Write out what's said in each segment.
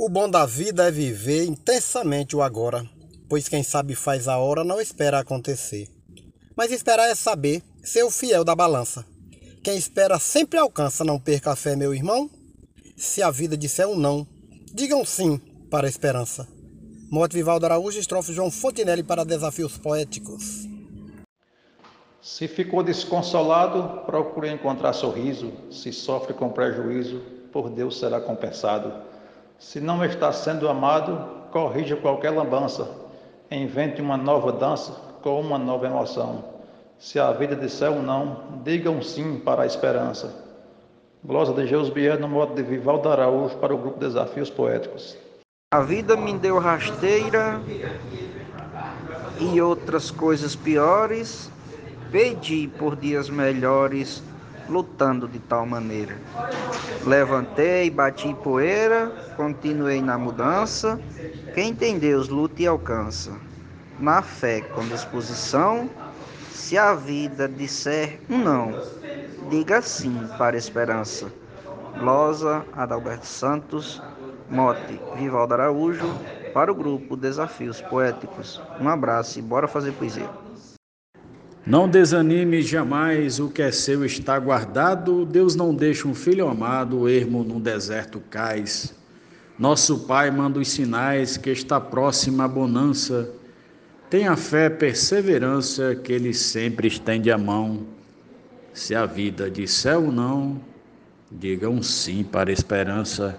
O bom da vida é viver intensamente o agora, pois quem sabe faz a hora não espera acontecer. Mas esperar é saber, ser o fiel da balança. Quem espera sempre alcança, não perca a fé, meu irmão. Se a vida disser um não, digam sim para a esperança. Morte Vivaldo Araújo, estrofe João Fontinelli para Desafios Poéticos. Se ficou desconsolado, procure encontrar sorriso. Se sofre com prejuízo, por Deus será compensado. Se não está sendo amado, corrija qualquer lambança. Invente uma nova dança com uma nova emoção. Se a vida disser um não, diga um sim para a esperança. Glosa de Geus Bier no modo de Vivaldo Araújo para o grupo Desafios Poéticos. A vida me deu rasteira e outras coisas piores. Pedi por dias melhores, lutando de tal maneira. Levantei, bati poeira, continuei na mudança. Quem tem Deus luta e alcança. Na fé, com disposição, se a vida disser um não, diga sim para a esperança. Glosa Adalberto Santos Mote Vivaldo Araújo para o grupo Desafios Poéticos. Um abraço e bora fazer poesia. Não desanime jamais, o que é seu está guardado. Deus não deixa um filho amado ermo num deserto cais. Nosso Pai manda os sinais que está próxima a bonança. Tenha fé, perseverança, que Ele sempre estende a mão. Se a vida disser um não, diga um sim para a esperança.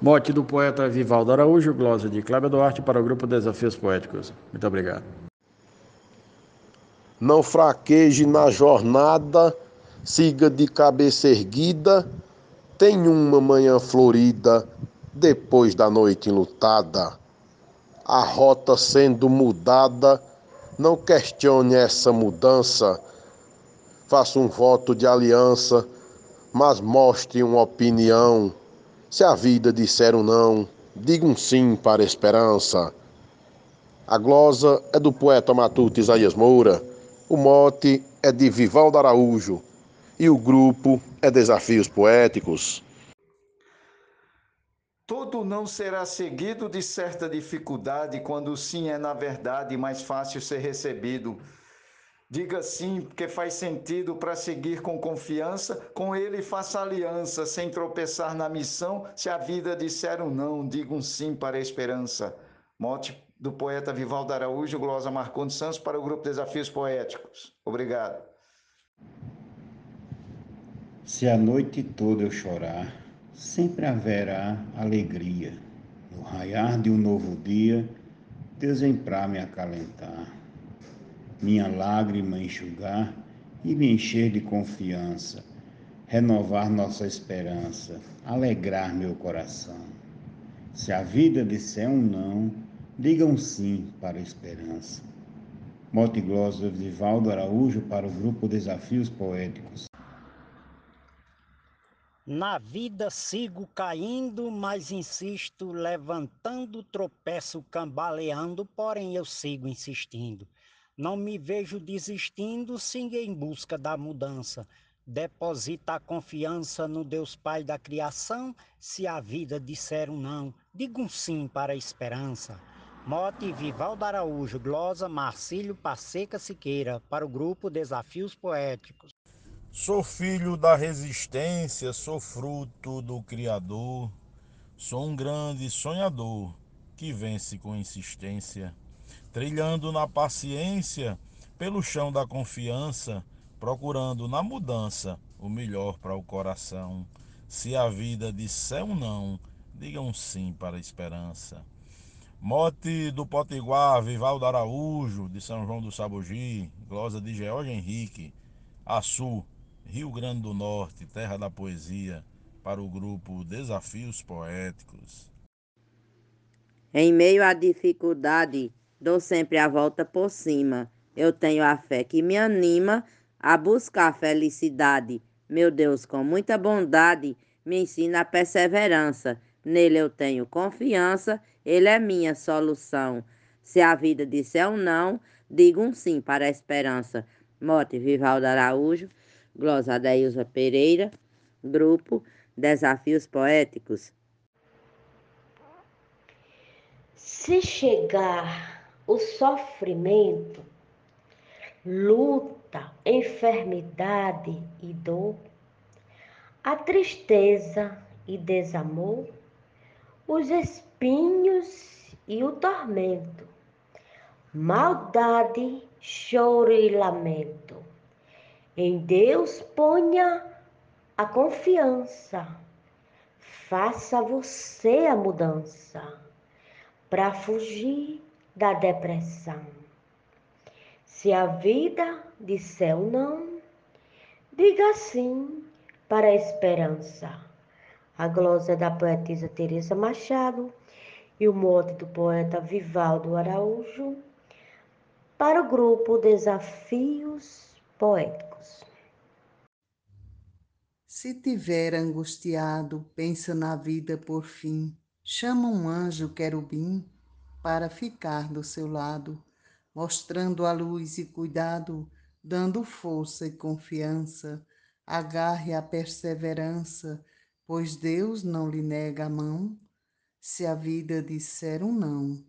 Mote do poeta Vivaldo Araújo, glosa de Cláudio Duarte para o grupo Desafios Poéticos. Muito obrigado. Não fraqueje na jornada, siga de cabeça erguida, tem uma manhã florida depois da noite enlutada. A rota sendo mudada, não questione essa mudança. Faça um voto de aliança, mas mostre uma opinião se a vida disser um não, diga um sim para a esperança. A glosa é do poeta matuto Isaías Moura, o mote é de Vivaldo Araújo e o grupo é Desafios Poéticos. Todo não será seguido de certa dificuldade quando sim é, na verdade, mais fácil ser recebido. Diga sim, porque faz sentido para seguir com confiança. Com ele faça aliança, sem tropeçar na missão. Se a vida disser um não, diga um sim para a esperança. Mote do poeta Vivaldo Araújo, glosa Marcondes Santos, para o grupo Desafios Poéticos. Obrigado. Se a noite toda eu chorar, sempre haverá alegria. No raiar de um novo dia, Deus vem para me acalentar minha lágrima enxugar e me encher de confiança, renovar nossa esperança, alegrar meu coração. Se a vida disser um não, diga um sim para a esperança. Mote Glória Vivaldo Araújo para o grupo Desafios Poéticos. Na vida sigo caindo, mas insisto, levantando, tropeço, cambaleando, porém eu sigo insistindo. Não me vejo desistindo, siga em busca da mudança. Deposita a confiança no Deus Pai da criação. Se a vida disser um não, diga um sim para a esperança. Mote Vivaldo Araújo, glosa Marcílio Passeca Siqueira, para o grupo Desafios Poéticos. Sou filho da resistência, sou fruto do Criador, sou um grande sonhador que vence com insistência trilhando na paciência pelo chão da confiança, procurando na mudança o melhor para o coração. Se a vida disser um não, diga um sim para a esperança. Mote do Potiguar, Vivaldo Araújo, de São João do Sabugi, glosa de George Henrique, Açu, Rio Grande do Norte, terra da poesia, para o grupo Desafios Poéticos. Em meio à dificuldade, dou sempre a volta por cima. Eu tenho a fé que me anima a buscar a felicidade. Meu Deus, com muita bondade, me ensina a perseverança. Nele eu tenho confiança, ele é minha solução. Se a vida disser um não, digo um sim para a esperança. Mote Vivaldo Araújo, Glosa Deilza Pereira, Grupo Desafios Poéticos. Se chegar o sofrimento, luta, enfermidade e dor, a tristeza e desamor, os espinhos e o tormento, maldade, choro e lamento. Em Deus ponha a confiança, faça você a mudança para fugir da depressão. Se a vida disser não, diga sim para a esperança. A glosa da poetisa Teresa Machado e o mote do poeta Vivaldo Araújo para o grupo Desafios Poéticos. Se tiver angustiado, pensa na vida por fim, chama um anjo querubim para ficar do seu lado, mostrando a luz e cuidado, dando força e confiança, agarre a perseverança, pois Deus não lhe nega a mão. Se a vida disser um não,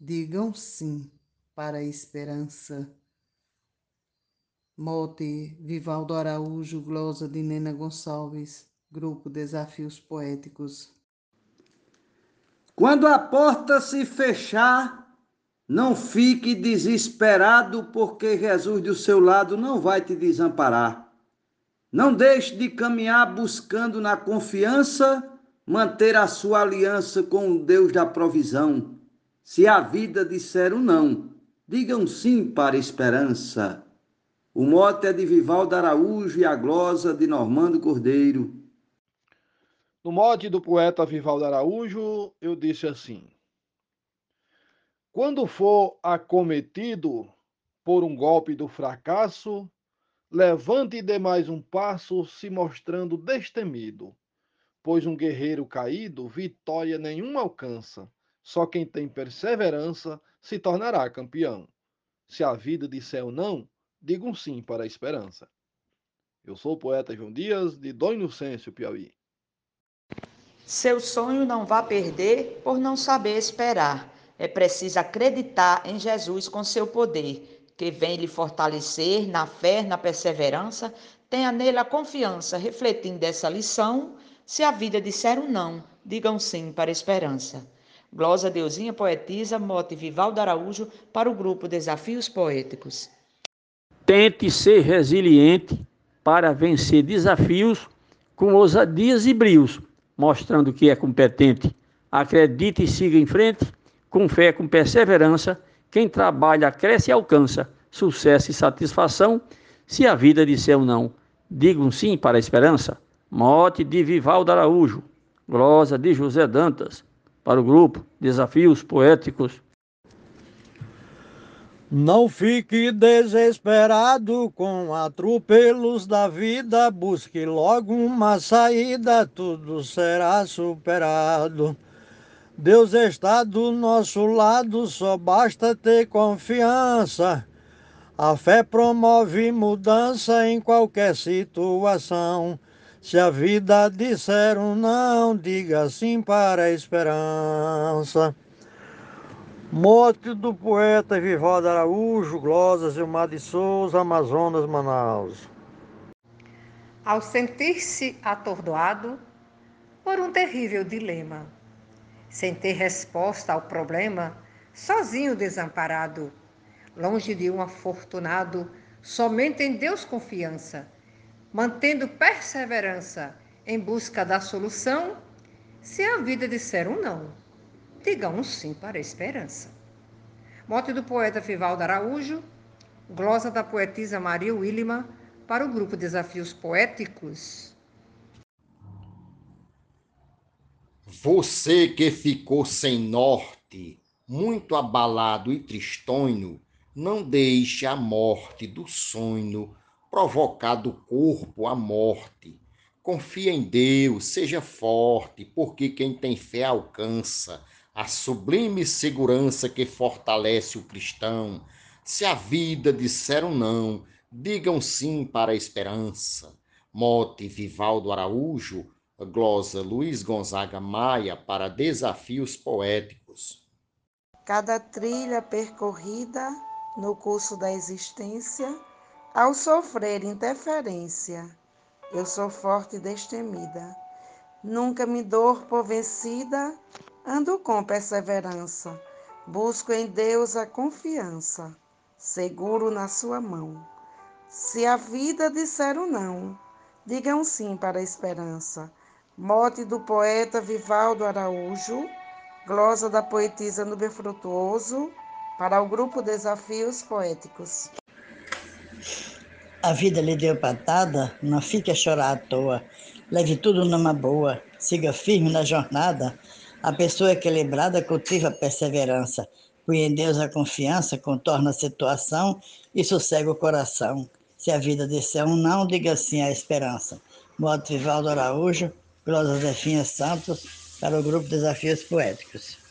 digam sim para a esperança. Mote Vivaldo Araújo, glosa de Nena Gonçalves, Grupo Desafios Poéticos. Quando a porta se fechar, não fique desesperado, porque Jesus do seu lado não vai te desamparar. Não deixe de caminhar buscando na confiança manter a sua aliança com o Deus da provisão. Se a vida disser um não, digam sim para a esperança. O mote é de Vivaldo Araújo e a glosa de Normando Cordeiro. No mote do poeta Vivaldo Araújo, eu disse assim: Quando for acometido por um golpe do fracasso, levante e dê mais um passo, se mostrando destemido, pois um guerreiro caído vitória nenhuma alcança. Só quem tem perseverança se tornará campeão. Se a vida disser não, diga um sim para a esperança. Eu sou o poeta João Dias, de Dom Inocêncio, Piauí. Seu sonho não vá perder por não saber esperar. É preciso acreditar em Jesus com seu poder, que vem lhe fortalecer na fé, na perseverança. Tenha nele a confiança, refletindo essa lição. Se a vida disser um não, digam sim para a esperança. Glosa Deusinha Poetisa, mote Vivaldo Araújo, para o grupo Desafios Poéticos. Tente ser resiliente para vencer desafios com ousadias e brios mostrando que é competente. Acredite e siga em frente, com fé, com perseverança. Quem trabalha, cresce e alcança sucesso e satisfação. Se a vida disser um não, diga um sim para a esperança. Mote de Vivaldo Araújo, glosa de José Dantas, para o grupo Desafios Poéticos. Não fique desesperado com atropelos da vida, busque logo uma saída, tudo será superado. Deus está do nosso lado, só basta ter confiança. A fé promove mudança em qualquer situação. Se a vida disser um não, diga sim para a esperança. Mote do poeta Vivaldo Araújo, Glosa Zilmar de Souza, Amazonas, Manaus. Ao sentir-se atordoado por um terrível dilema, sem ter resposta ao problema, sozinho desamparado, longe de um afortunado, somente em Deus confiança, mantendo perseverança em busca da solução, se a vida disser um não digamos sim para a esperança. Mote do poeta Vivaldo Araújo, glosa da poetisa Maria Willima, para o grupo Desafios Poéticos. Você que ficou sem norte, muito abalado e tristonho, não deixe a morte do sonho provocar do corpo a morte. Confia em Deus, seja forte, porque quem tem fé alcança a sublime segurança que fortalece o cristão. Se a vida disser um não, digam sim para a esperança. Mote Vivaldo Araújo, glosa Luiz Gonzaga Maia para Desafios Poéticos. cada trilha percorrida no curso da existência, ao sofrer interferência, eu sou forte e destemida. Nunca me dor por vencida, ando com perseverança, busco em Deus a confiança, seguro na sua mão. Se a vida disser um não, diga um sim para a esperança. Mote do poeta Vivaldo Araújo, glosa da poetisa Nubia Frutuoso, para o grupo Desafios Poéticos. A vida lhe deu patada, não fique a chorar à toa. Leve tudo numa boa, siga firme na jornada. A pessoa equilibrada cultiva a perseverança. Põe em Deus a confiança, contorna a situação e sossega o coração. Se a vida disser um não, diga sim à esperança. Modo Vivaldo Araújo, Glosa Zefinha Santos, para o grupo Desafios Poéticos.